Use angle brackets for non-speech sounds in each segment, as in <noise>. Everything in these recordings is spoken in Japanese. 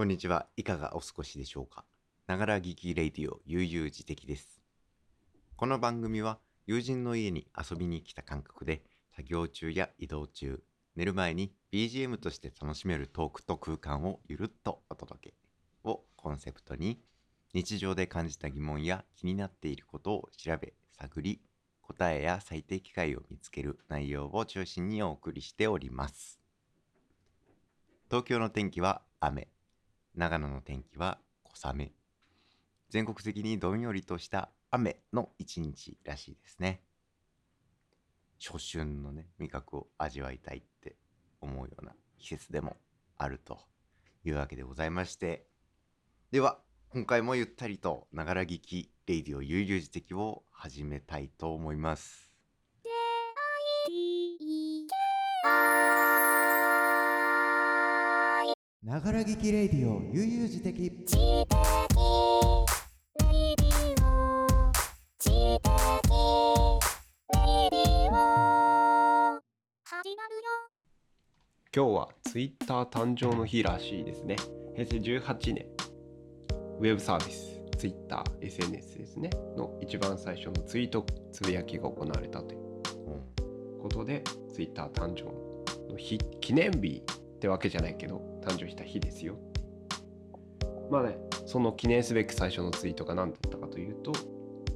こんにちは。いかがお過ごしでしょうか？ながら聞きレイディオ悠々自適です。この番組は友人の家に遊びに来た感覚で作業中や移動中、寝る前に BGM として楽しめるトークと空間をゆるっとお届けをコンセプトに日常で感じた疑問や気になっていることを調べ、探り、答えや最適解を見つける内容を中心にお送りしております。東京の天気は雨。長野の天気は小雨。全国的にどんよりとした雨の一日らしいですね。初春のね、味覚を味わいたいって思うような季節でもあるというわけでございまして。では、今回もゆったりとながら聞きレイディオ悠々自適を始めたいと思います。ながら聞きレイディオ悠々自適。今日はツイッター誕生の日らしいですね。平成18年、ウェブサービス、ツイッター、SNS ですね、の一番最初のツイート、つぶやきが行われたという。ことで、ツイッター誕生の日、記念日ってわけじゃないけど、誕生した日ですよ。まあね、その記念すべき最初のツイートが何だったかというと、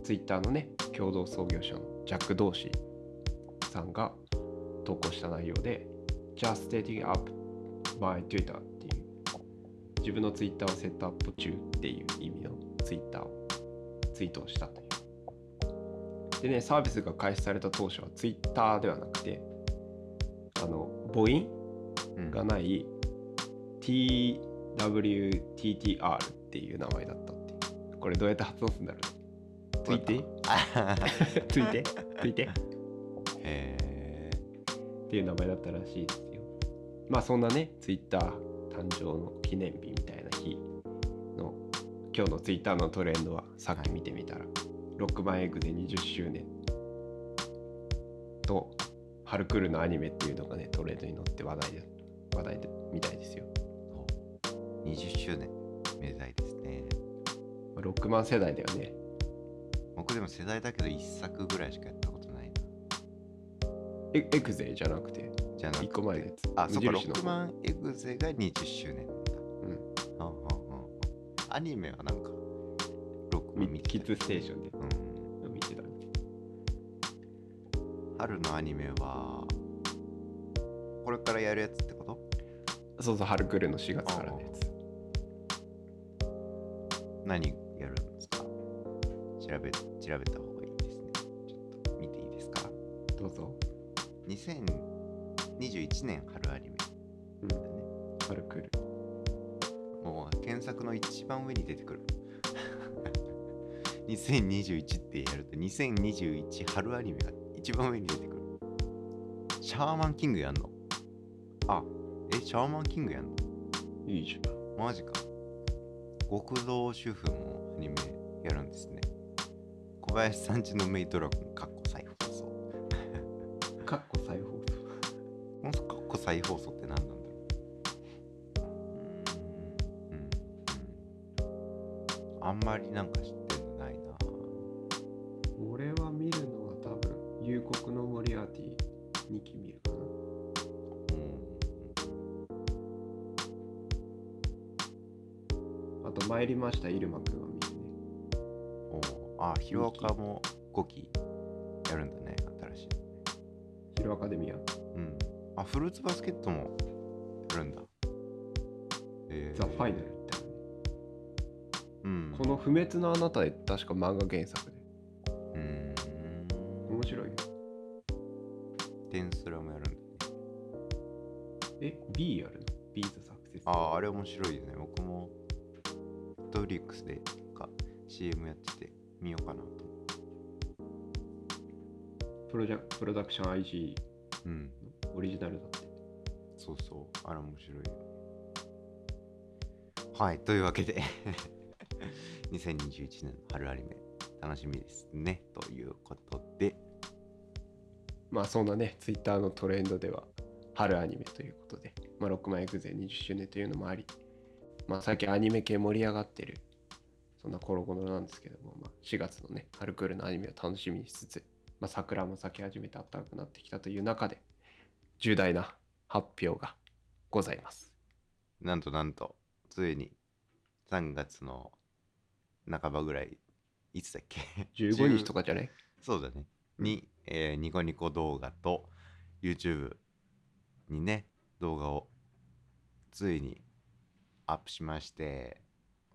ツイッターのね、共同創業者のジャック・ドーシーさんが投稿した内容で、just setting up by Twitter っていう自分のツイッターをセットアップ中っていう意味のツイッターをツイートをしたという。でね、サービスが開始された当初はツイッターではなくて、あの、母音うんがない TWTTR っていう名前だったっていう。これどうやって発音するんだろうついて？あ <laughs> ついて？ついて？へっていう名前だったらしいですよ。まあそんなね、ツイッター誕生の記念日みたいな日の今日のツイッターのトレンドはさっき見てみたら、ロックマンエッグで20周年とハルクールのアニメっていうのがね、トレンドに乗って話題で話題でみたいですよ。ー20周年めでたいですね。ロックマン世代だよね。僕でも世代だけど一作ぐらいしかやったことないな。エエクゼじゃなくて、じゃあなくて1個前のやつ？あ、そっか、ロックマンエグゼが20周年だ。うん。はんはんはんアニメはなんか、ロックマン見てたキッズステーションでうん。見てた。春のアニメは、これからやるやつってこと？そうそう、ハルクールの4月からのやつ。何やるんですか？調べ、調べた方がいいですね。ちょっと見ていいですか？どうぞ。2021年春アニメうん。だね。ハルクール。もう検索の一番上に出てくる。<laughs> 2021ってやると2021春アニメが一番上に出てくる。シャーマンキングやんの？あ、え、シャーマンキングやんの？いいじゃん。マジか。極道主婦もアニメやるんですね。小林さんちのメイドラゴン、かっこ再放送。かっこ再放送。このかっこ再放送って何なんだろううーんうんうんあんまりなんか知ってるのないな俺は見るのは多分、夕刻のと、参りました、イルマくんは見るね。おおあヒロアカも5期やるんだね新しいヒロアカデミア、うんあフルーツバスケットもやるんだえーザ・ファイナル。うんこの不滅のあなたで確か漫画原作で。うーん面白いよ。テンスラもやるんだねえ、B やるの ?B ザ・サクセス。あああれ面白いよね僕もネットフリックスでか CM やってて見ようかなと。プロジャプロダクション IG うん。のオリジナルだって。そうそう。あれ面白いよ。はいというわけで。<laughs> 2021年の春アニメ楽しみですね。ということで。まあそんなね、ツイッターのトレンドでは、春アニメということで、まあ、6万エグゼ20周年というのもあり、まあ、最近アニメ系盛り上がってる。そんなコロコロなんですけども、まあ、4月のね春クールのアニメを楽しみにしつつ、まあ、桜も咲き始めて暖かくなってきたという中で重大な発表がございます。なんとなんと、ついに3月の半ばぐらい、いつだっけ？15日とかじゃない？そうだね。に、えーニコニコ動画と YouTube にね、動画をついにアップしまして、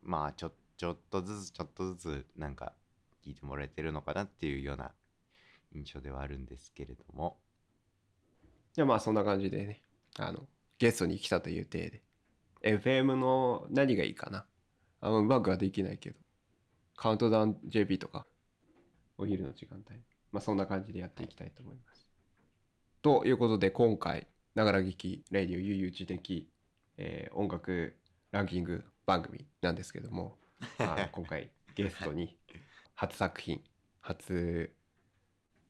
まあちょ、ちょっとずつちょっとずつなんか聞いてもらえてるのかなっていうような印象ではあるんですけれども、じゃあまあそんな感じでねあのゲストに来たという体で。FM の何がいいかな。あんまうまくはできないけど。カウントダウン JP とかお昼の時間帯。まあそんな感じでやっていきたいと思います。ということで今回ながら聞きレディオ悠々自適、えー音楽ランキング番組なんですけども <laughs> あの今回ゲストに初作品初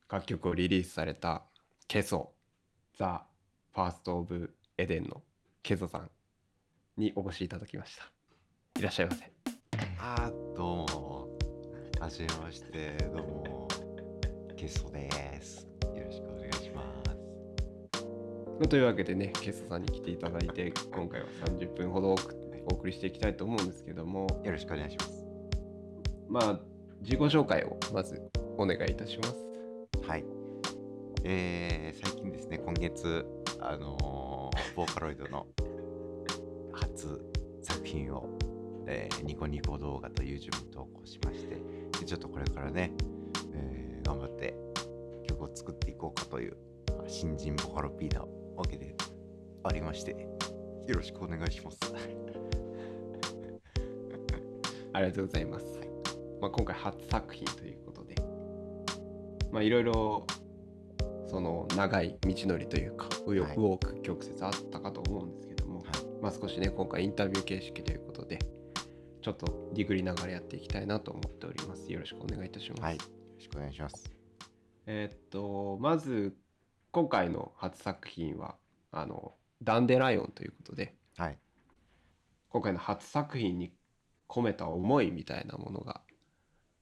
楽曲をリリースされたケソザ・ファースト・オブ・エデンのケゾさんにお越しいただきました。いらっしゃいませ。あーどうも、はじめまして、どうも、ゲストです。よろしくお願いします。まあというわけでね、ケソさんに来ていただいて、今回は30分ほどおお送りしていきたいと思うんですけども、よろしくお願いします。まあ、自己紹介をまずお願いいたします。はい。えー、最近ですね、今月、あのー <laughs> ボーカロイドの初作品を、えーニコニコ動画と YouTube に投稿しまして、でちょっとこれからね、えー頑張って曲を作っていこうかという、まあ新人ボカロ P なわけでありまして、よろしくお願いします。ありがとうございます。まあ、今回初作品ということで、まあ、いろいろその長い道のりというか、右はい曲折あったかと思うんですけども、はいまあ、少しね、今回インタビュー形式ということで、ちょっとディグりながらやっていきたいなと思っております。よろしくお願いいたします。はい。よろしくお願いします。えーっと、まず、今回の初作品は、あの、ダンデライオンということで、はい。今回の初作品に込めた思いみたいなものが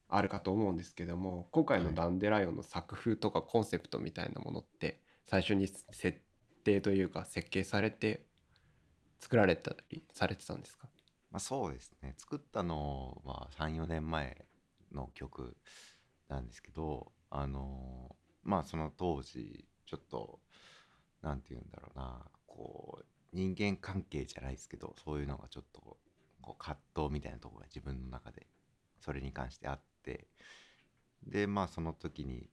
あるかと思うんですけども今回のはい。ダンデライオンの作風とかコンセプトみたいなものって最初に設定というか設計されて作られたりされてたんですか？まあ、そうですね。作ったのは34年前の曲なんですけどあのまあその当時ちょっとなんて言うんだろうな。こう人間関係じゃないですけどそういうのがちょっとこう葛藤みたいなところが自分の中でそれに関してあってでまあその時に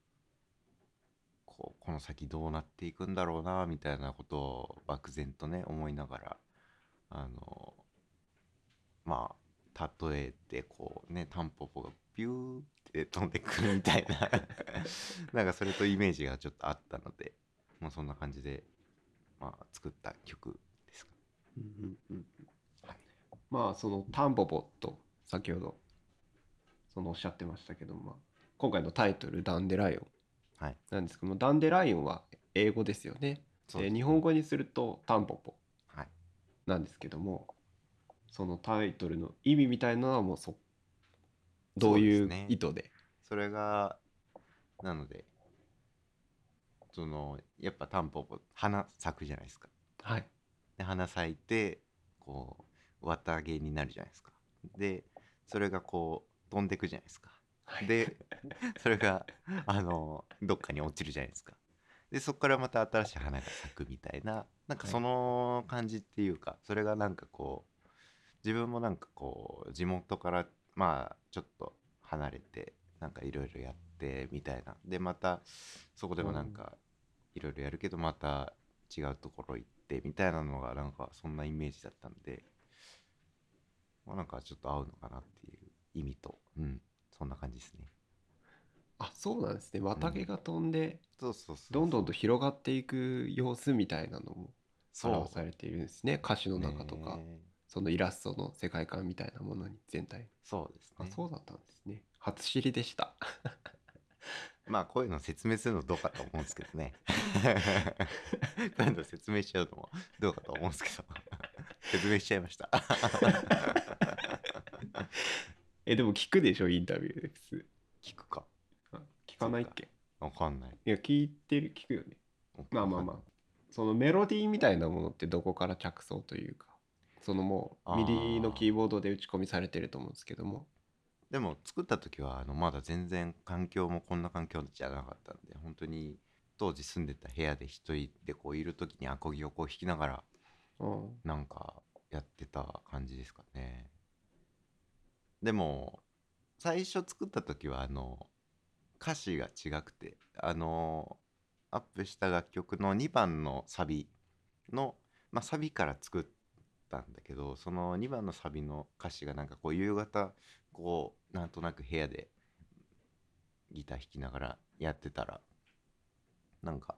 こうこの先どうなっていくんだろうなみたいなことを漠然とね思いながらあのまあ例えてこうねタンポポがビューって飛んでくるみたいな <laughs> なんかそれとイメージがちょっとあったのでもうそんな感じで、まあ、作った曲ですか。はいまあそのタンポポと先ほどそのおっしゃってましたけど、まあ、今回のタイトル「ダンデライオン。はい」なんですけどもダンデライオンは英語ですよね。そうで日本語にするとタンポポ。はい。なんですけどもそのタイトルの意味みたいなのはもうそどういうそうですね。意図で？それがなのでそのやっぱタンポポ花咲くじゃないですか。はい。で花咲いてこう綿毛になるじゃないですか。でそれがこう飛んでくじゃないですか。はいで <laughs> それがあのどっかに落ちるじゃないですか。でそこからまた新しい花が咲くみたいななんかはいその感じっていうか、それがなんかこう自分もなんかこう地元からまあちょっと離れてなんかいろいろやってみたいなでまたそこでもなんかいろいろやるけどまた違うところ行ってみたいなのがなんかそんなイメージだったんで、まあ、なんかちょっと合うのかなっていう意味とうんそんな感じですね。あそうなんですね。綿毛が飛んでそうそうそうどんどんと広がっていく様子みたいなのも表されているんですね。歌詞の中とか、ねそのイラストの世界観みたいなものに全体。そうですね。あそうだったんですね。初知りでした。<laughs> まあこういうの説明するのどうかと思うんですけどね。こういうの説明しちゃうのもどうかと思うんですけど。<laughs> 説明しちゃいました。<laughs> えでも聞くでしょ？インタビューで普通。聞くか。あ聞かないっけ？わかんない。いや聞いてる。聞くよね。まあまあまあ。そのメロディーみたいなものってどこから着想というか。そのもう MIDI のキーボードで打ち込みされてると思うんですけども。でも作った時はあのまだ全然環境もこんな環境じゃなかったんで本当に当時住んでた部屋で一人でこういる時にアコギをこう弾きながらうん。なんかやってた感じですかねでも最初作った時はあの歌詞が違くてあのアップした楽曲の2番のサビの、まあ、サビから作ったんだけどその2番のサビの歌詞がなんかこう夕方こうなんとなく部屋でギター弾きながらやってたらなんか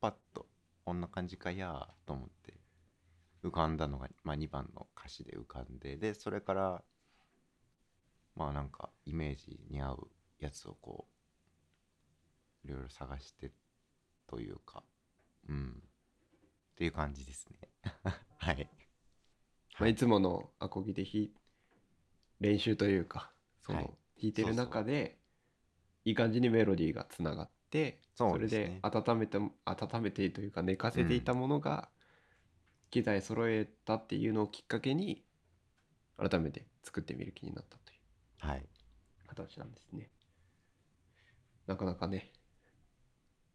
パッとこんな感じかやーと思って浮かんだのが、まあ、2番の歌詞で浮かんででそれからまあなんかイメージに合うやつをこういろいろ探してというかうん。っていう感じですね。<laughs> はい。まあ、い。つものアコギで弾い練習というかその、はい。弾いてる中でいい感じにメロディーがつながってそれで温めて温めてというか寝かせていたものが機材揃えたっていうのをきっかけに改めて作ってみる気になった形なんですね。なかなかね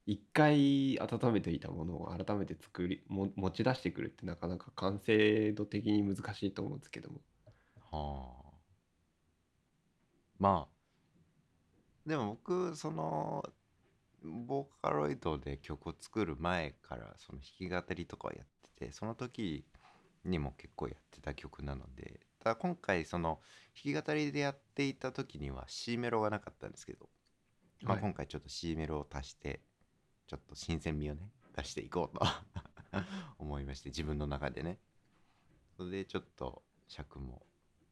一回温めていたものを改めて作りも持ち出してくるってなかなか完成度的に難しいと思うんですけども。はあ。まあでも僕そのボーカロイドで曲を作る前からその弾き語りとかをやっててその時にも結構やってた曲なのでただ今回その弾き語りでやっていた時には C メロがなかったんですけど、まあ、はい。今回ちょっと C メロを足してちょっと新鮮味をね出していこうと <laughs> 思いまして自分の中でね。それでちょっと尺も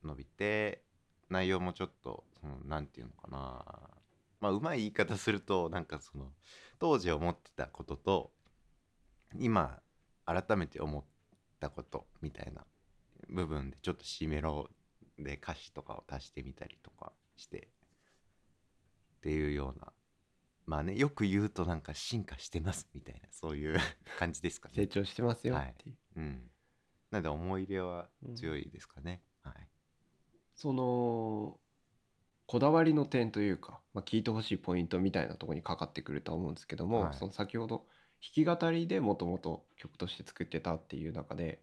伸びて内容もちょっとそのなんていうのかな。まあうまい言い方するとなんかその当時思ってたことと今改めて思ったことみたいな部分でちょっと C メロで歌詞とかを足してみたりとかしてっていうようなまあねよく言うとなんか進化してますみたいなそういう <laughs> 感じですかね。成長してますよはいっていう、うん。なので思い入れは強いですかね。はい。そのこだわりの点というか、まあ、聞いてほしいポイントみたいなところにかかってくるとは思うんですけども、はいその先ほど弾き語りでもともと曲として作ってたっていう中で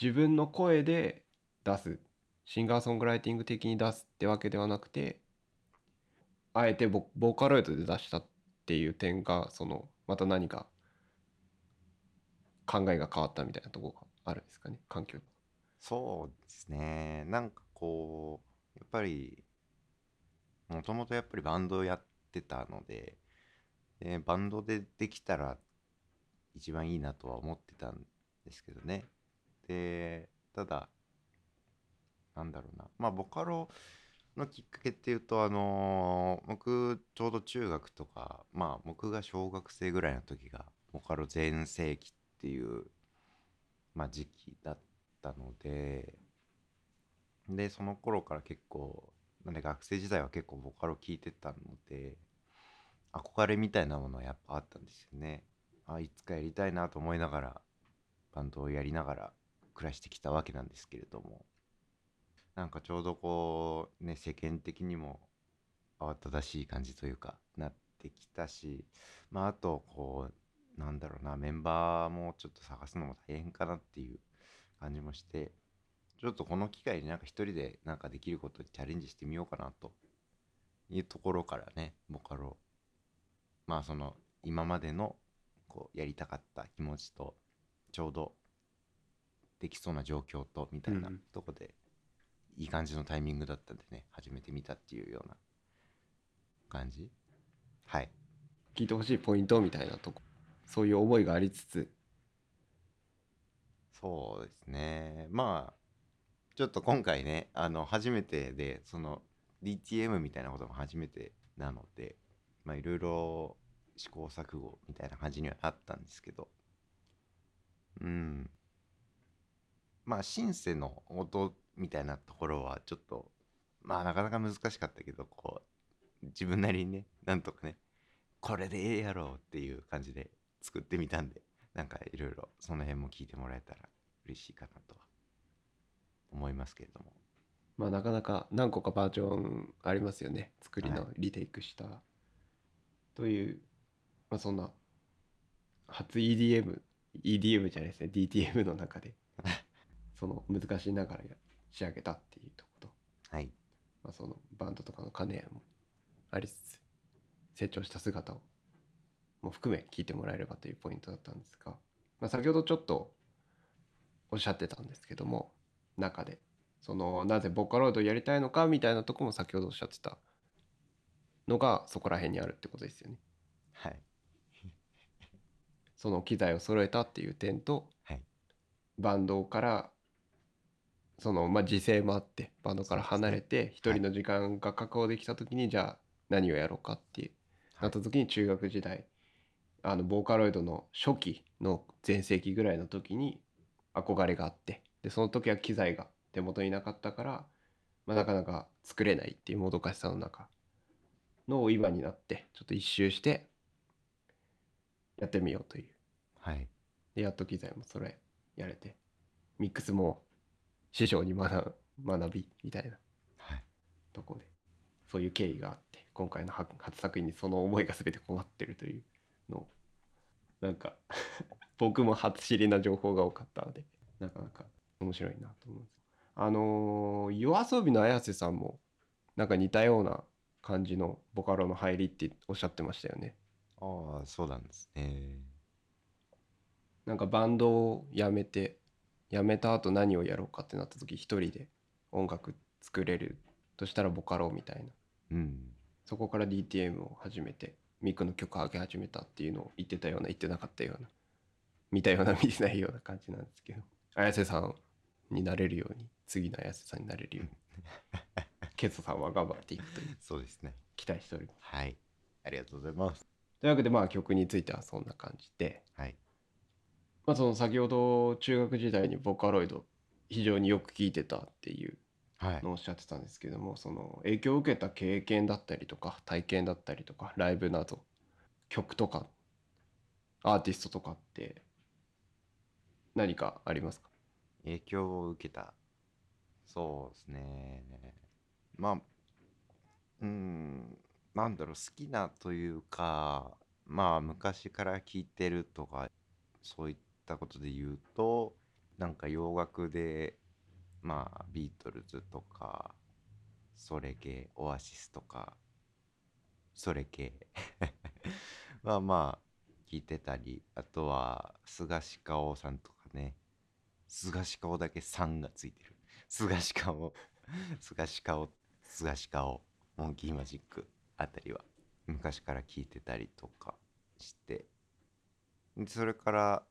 自分の声で出すシンガーソングライティング的に出すってわけではなくてあえてボボーカロイドで出したっていう点がそのまた何か考えが変わったみたいなとこがあるんですかね環境そうですね。なんかこう、やっぱり、もともとやっぱりバンドをやってたので、でバンドでできたら一番いいなとは思ってたんですけどね。で、ただ、なんだろうな。まあ、ボカロのきっかけっていうと、あのー僕、ちょうど中学とか、まあ、僕が小学生ぐらいの時が、ボカロ全盛期っていう、まあ、時期だったので、で、その頃から結構、なんで学生時代は結構ボカロ聴いてたので、憧れみたいなものはやっぱあったんですよね。あ、いつかやりたいなと思いながら、バンドをやりながら暮らしてきたわけなんですけれども、なんかちょうどこう、ね、世間的にも慌ただしい感じというか、なってきたし、まあ、あと、こう、なんだろうな、メンバーもちょっと探すのも大変かなっていう感じもして、ちょっとこの機会になんか一人でなんかできることにチャレンジしてみようかなというところからね、ボカロ。まあその今までのこうやりたかった気持ちとちょうどできそうな状況とみたいなうんとこでいい感じのタイミングだったんでね、始めてみたっていうような感じ。はい。聞いてほしいポイントみたいなとこそういう思いがありつつそうですね。まあ、ちょっと今回ね、あの、初めてで、その、DTM みたいなことも初めてなので、まあ、いろいろ試行錯誤みたいな感じにはなったんですけど、うん。まあシンセの音みたいなところはちょっとまあなかなか難しかったけどこう自分なりにねなんとかねこれでええやろうっていう感じで作ってみたんで <laughs> なんかいろいろその辺も聞いてもらえたら嬉しいかなとは思いますけれども。まあなかなか何個かバージョンありますよね。作りのはいリテイクした、というまあそんな初 EDM EDM じゃないですね。DTM の中でその難しいながらや仕上げたっていうとこと、はい。まあ、そのバンドとかの兼ね合いもありつつ成長した姿をも含め聞いてもらえればというポイントだったんですが、まあ、先ほどちょっとおっしゃってたんですけども中で。そのなぜボカロイドをやりたいのかみたいなとこも先ほどおっしゃってたのがそこら辺にあるってことですよね。はい。<laughs> その機材を揃えたっていう点とはい。バンドからそのまあ時勢もあってバンドから離れて一人の時間が確保できた時にじゃあ何をやろうかっていうなった時に中学時代あのボーカロイドの初期の全盛期ぐらいの時に憧れがあってでその時は機材が手元になかったから、まあ、なかなか作れないっていうもどかしさの中の今になってちょっと一周してやってみようという。はい。でやっと機材もそれやれてミックスも師匠に学学びみたいな。はい。とこで。そういう経緯があって今回のは初作品にその思いが全て困ってるというのをなんか <laughs> 僕も初知りな情報が多かったのでなかなか面白いなと思うんです。あのー、夜遊びの綾瀬さんもなんか似たような感じのボカロの入りっておっしゃってましたよね。ああそうなんですね。なんかバンドを辞めて辞めた後何をやろうかってなった時一人で音楽作れるとしたらボカロみたいな。うん。そこから DTM を始めてミクの曲を上げ始めたっていうのを言ってたような言ってなかったような見たような見てないような感じなんですけど綾瀬さんになれるように次の綾瀬さんになれるようにケソさんは頑張っていくというそうですね。期待しております。はい。ありがとうございます。というわけでまあ曲についてはそんな感じではいまあその先ほど中学時代にボカロイド非常によく聴いてたっていうはい。のをおっしゃってたんですけどもその影響を受けた経験だったりとか体験だったりとかライブなど曲とかアーティストとかって何かありますか？影響を受けた。そうですね。まあうんなんだろう好きなというかまあ昔から聴いてるとかそういったことで言うとなんか洋楽でまあビートルズとかそれ系オアシスとかそれ系 <laughs> まあまあ聞いてたりあとは菅氏香さんとかね菅氏顔だけ3がついてる。菅氏顔 <laughs> 菅氏顔菅氏顔モンキーマジックあたりは昔から聞いてたりとかして。それから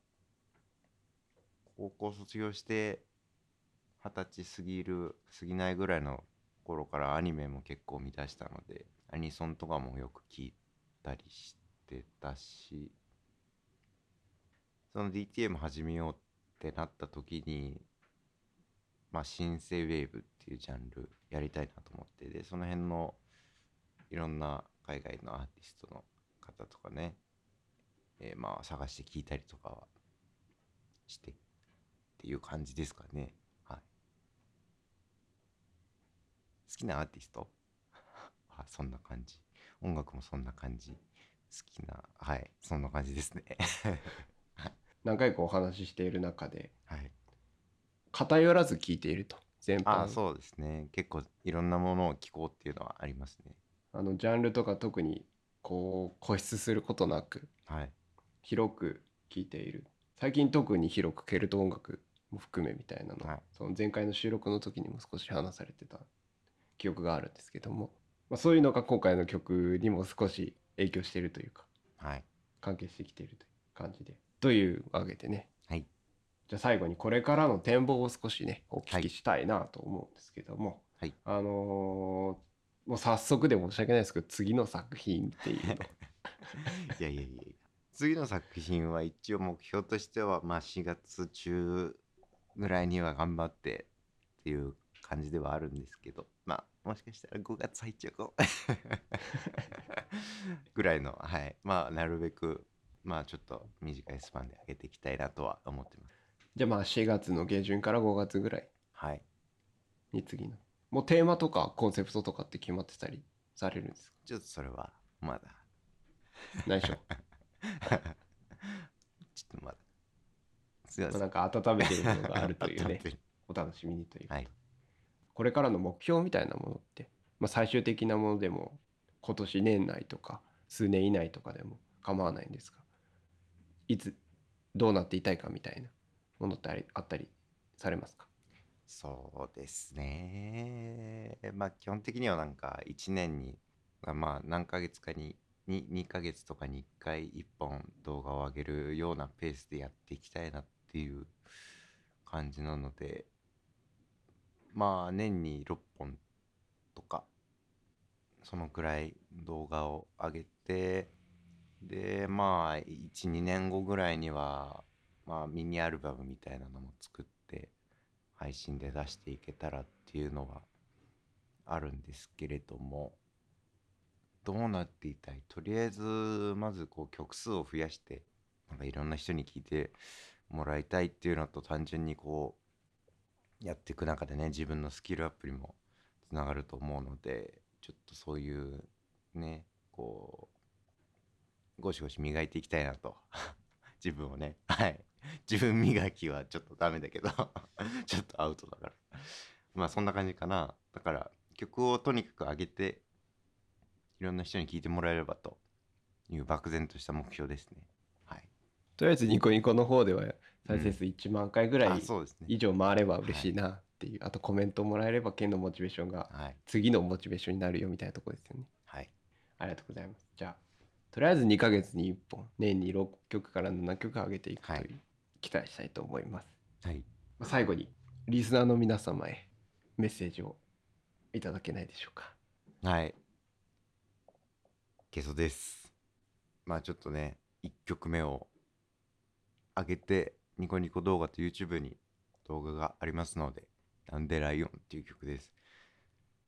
高校卒業して二十歳過ぎる過ぎないぐらいの頃からアニメも結構見出したのでアニソンとかもよく聞いたりしてたしその DTM 始めようってなった時にまあシンセウェーブっていうジャンルやりたいなと思ってでその辺のいろんな海外のアーティストの方とかね、えーまあ探して聞いたりとかはしてっていう感じですかね。はい。好きなアーティスト？<laughs> あそんな感じ。音楽もそんな感じ。好きなはいそんな感じですね。<laughs> 何回かお話ししている中ではい。偏らず聴いていると全般。あそうですね。結構いろんなものを聞こうっていうのはありますね。あのジャンルとか特にこう固執することなくはい。広く聴いている。最近特に広くケルト音楽も含めみたいなの、はい。その前回の収録の時にも少し話されてた記憶があるんですけども、まあ、そういうのが今回の曲にも少し影響しているというか。はい。関係してきているという感じで。というわけでね。はい。じゃあ最後にこれからの展望を少しねお聞きしたいなと思うんですけども、はい。あのーもう早速で申し訳ないですけど次の作品っていうの。<laughs> いやいやいやいや。次の作品は一応目標としてはまあ4月中ぐらいには頑張ってっていう感じではあるんですけどまあもしかしたら5月入っちゃうかも。<laughs> ぐらいのはい。まあなるべくまあちょっと短いスパンで上げていきたいなとは思ってます。じゃあまあ4月の下旬から5月ぐらいはい。に次の。もうテーマとかコンセプトとかって決まってたりされるんですか？ちょっとそれはまだ。内緒 <laughs> ちょっとまだすいませんなんか温めてるものがあるというね。<laughs> お楽しみにというか、はい。これからの目標みたいなものって、まあ、最終的なものでも今年年内とか数年以内とかでも構わないんですがいつどうなっていたいかみたいなものってありあったりされますか？そうですね。まあ基本的にはなんか1年にまあまあ何ヶ月かに 2, 2ヶ月とかに1回1本動画を上げるようなペースでやっていきたいなってていう感じなのでまあ年に6本とかそのくらい動画を上げてでまあ12年後ぐらいにはまあミニアルバムみたいなのも作って配信で出していけたらっていうのはあるんですけれどもどうなっていたい？とりあえずまずこう曲数を増やしてなんかいろんな人に聞いてもらいたいっていうのと単純にこうやっていく中でね自分のスキルアップにもつながると思うのでちょっとそういうねこうゴシゴシ磨いていきたいなと。<laughs> 自分をね。はい。自分磨きはちょっとダメだけど。<laughs> ちょっとアウトだから。まあそんな感じかな。だから曲をとにかく上げていろんな人に聴いてもらえればという漠然とした目標ですね。とりあえずニコニコの方では再生数1万回ぐらい以上回れば嬉しいなっていう、あとコメントもらえれば県のモチベーションがはい次のモチベーションになるよみたいなところですよねはいありがとうございます。じゃあ、とりあえず2ヶ月に1本、年に6曲から7曲上げていくという、はい期待したいと思います。はいまあ最後に、リスナーの皆様へメッセージをいただけないでしょうか。はい。ゲソです。まあちょっとね、1曲目を上げて、ニコニコ動画と YouTube に動画がありますので、なんでライオンっていう曲です。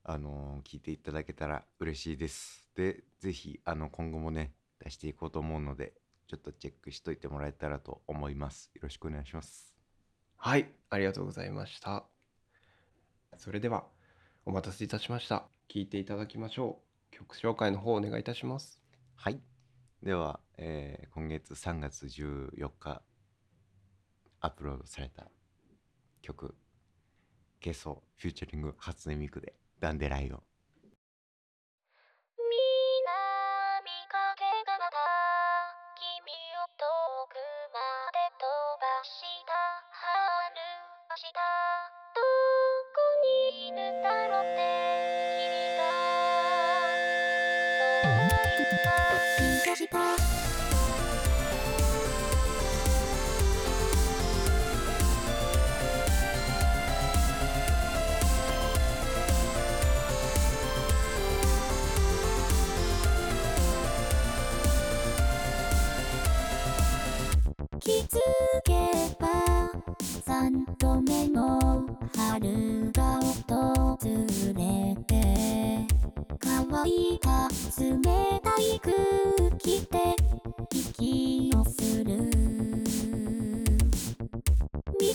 あのー聞いていただけたら嬉しいです。で、ぜひ、あの、今後もね、出していこうと思うので、ちょっとチェックしといてもらえたらと思います。よろしくお願いします。はい、ありがとうございました。それでは、お待たせいたしました。聴いていただきましょう。曲紹介の方お願いいたします。はい。では、えー今月3月14日アップロードされた曲、ゲソフューチャリング初音ミクでダンデライオン。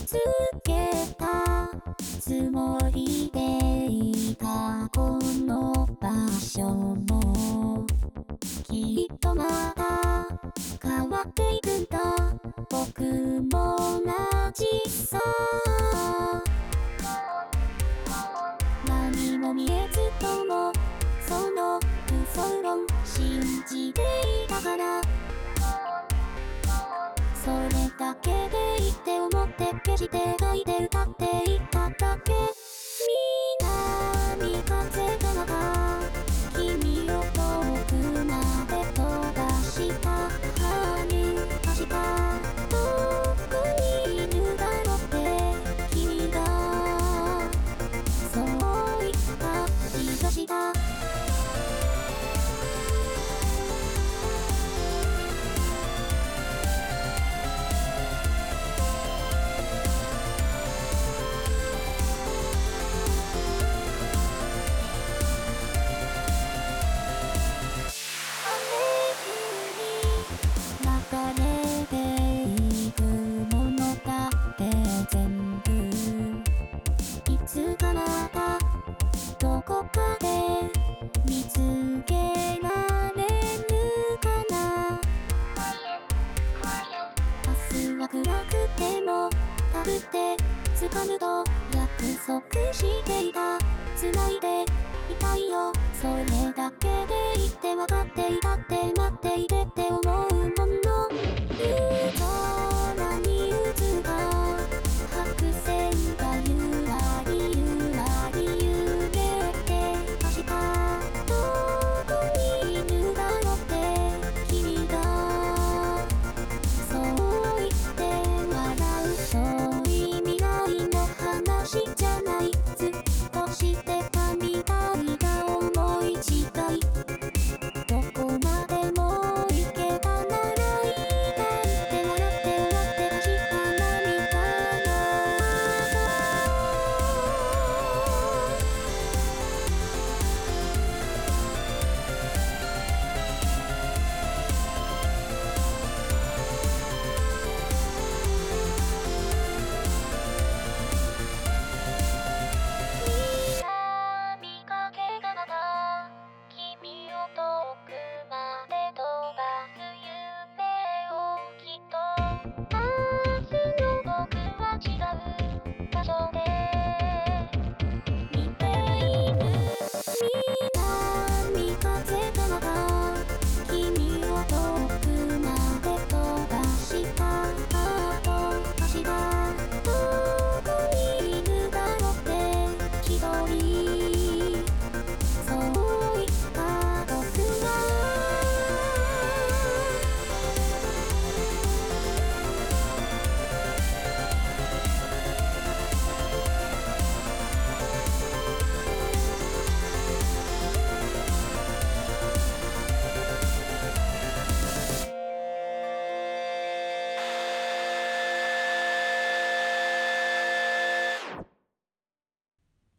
つけたつもりでいたこの場所も。きっとまた変わっていくんだ僕も同じさ。何も見えずともその嘘論信じていたから。それだけでいいって思って決して書いて歌っていただけ。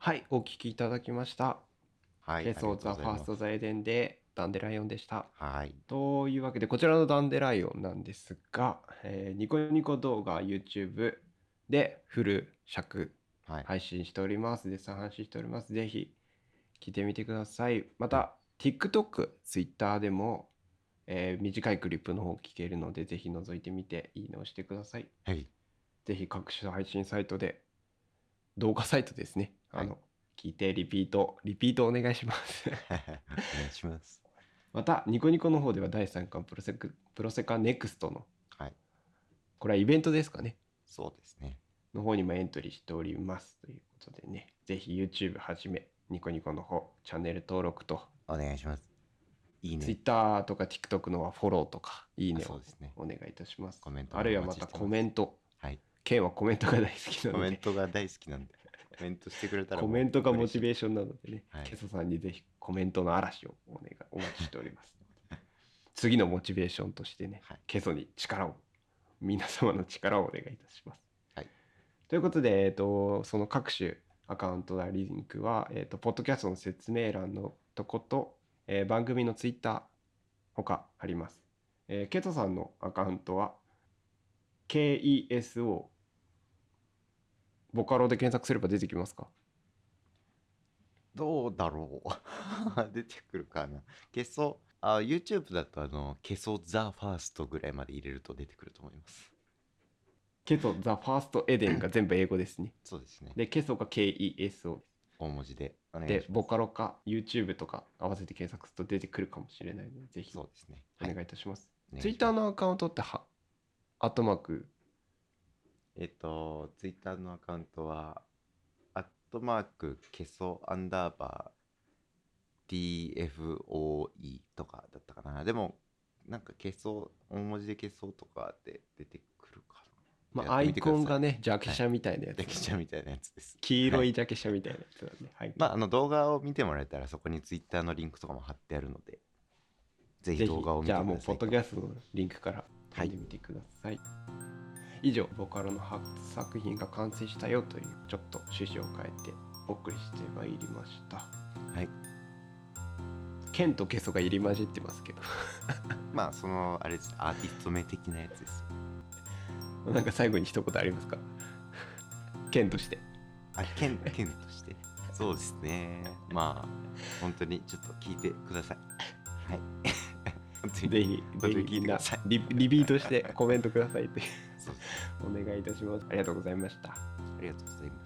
はいお聞きいただきましたはい。ケソザ・ありがとうございますファースト・ザ・エデンでダンデライオンでしたはい。というわけでこちらのダンデライオンなんですが、えーニコニコ動画 YouTube でフル尺はい。配信しております。絶賛配信しております。ぜひ聞いてみてください。また、TikTok、Twitter でも、えー短いクリップの方聞けるので、ぜひ覗いてみて、いいねをしてください。はい。ぜひ各種配信サイトで、動画サイトですね。あの、は聞いてリピート、リピートお願いします。<laughs> お願いします。また、ニコニコの方では第3巻プロセクプロセカネクストの、はい。これはイベントですかね。そうですね。の方にもエントリーしておりますということでね、ぜひ YouTube はじめ、ニコニコの方、チャンネル登録と、お願いします。いいね。Twitter とか TikTok のはフォローとか、いいねをあそうですね。お願いいたします。コメントもあるいはまたコメント。はい。ケンはコメントが大好きなコメンので、トが大好きなんで、コメントしてくれたらコメントがモチーベーションなのでね、はいケソさんにぜひコメントの嵐をお願いお待ちしております。次のモチベーションとしてね、はいケソに力を、皆様の力をお願いいたします。はいということで、えっと、その各種アカウントやリンクは、えっと、ポッドキャストの説明欄のとこと、えー番組のツイッター他あります。えーケトさんのアカウントは KESO ボカロで検索すれば出てきますか？どうだろう <laughs> 出てくるかな。ケソ、あ、YouTube だとあの、ケソザファーストぐらいまで入れると出てくると思います。ケソザ・ファースト・エデンが全部英語ですね。<laughs> そうですね。で、ケソが KESO 大文字でで。ボカロか YouTube とか合わせて検索すると出てくるかもしれないので、ぜひおそうですね。願はいいいたします。お願いします Twitter のアカウントっては、アットマーク、えっと、Twitter のアカウントは、アットマーク、ケソアンダーバー TFOE とかだったかな。でも、なんかケソ、大文字でケソとかで出てくるかまあ、アイコンがね、ジャケ写みたいなやな。つ、できちゃうみたいなやつです。黄色はいいジャケ写みたいなやつなんで、はい。まあ、あの動画を見てもらえたら、そこに Twitter のリンクとかも貼ってあるので、ぜひ動画を見じゃあてください。もうポッドキャストのリンクからはい見てみてください。以上ボカロの作品が完成したよというちょっと趣旨を変えてお送りしてまいりました。はい。剣とケソが入り混じってますけど。まあそのあれです。アーティスト名的なやつです。<laughs> なんか最後に一言ありますか？剣として。あ剣剣として。そうですね。まあ本当にちょっと聞いてください。はい。<laughs> ぜひ、ぜひみんなリ、リピートしてコメントくださいお願いいたします。ありがとうございました。ありがとうございまし。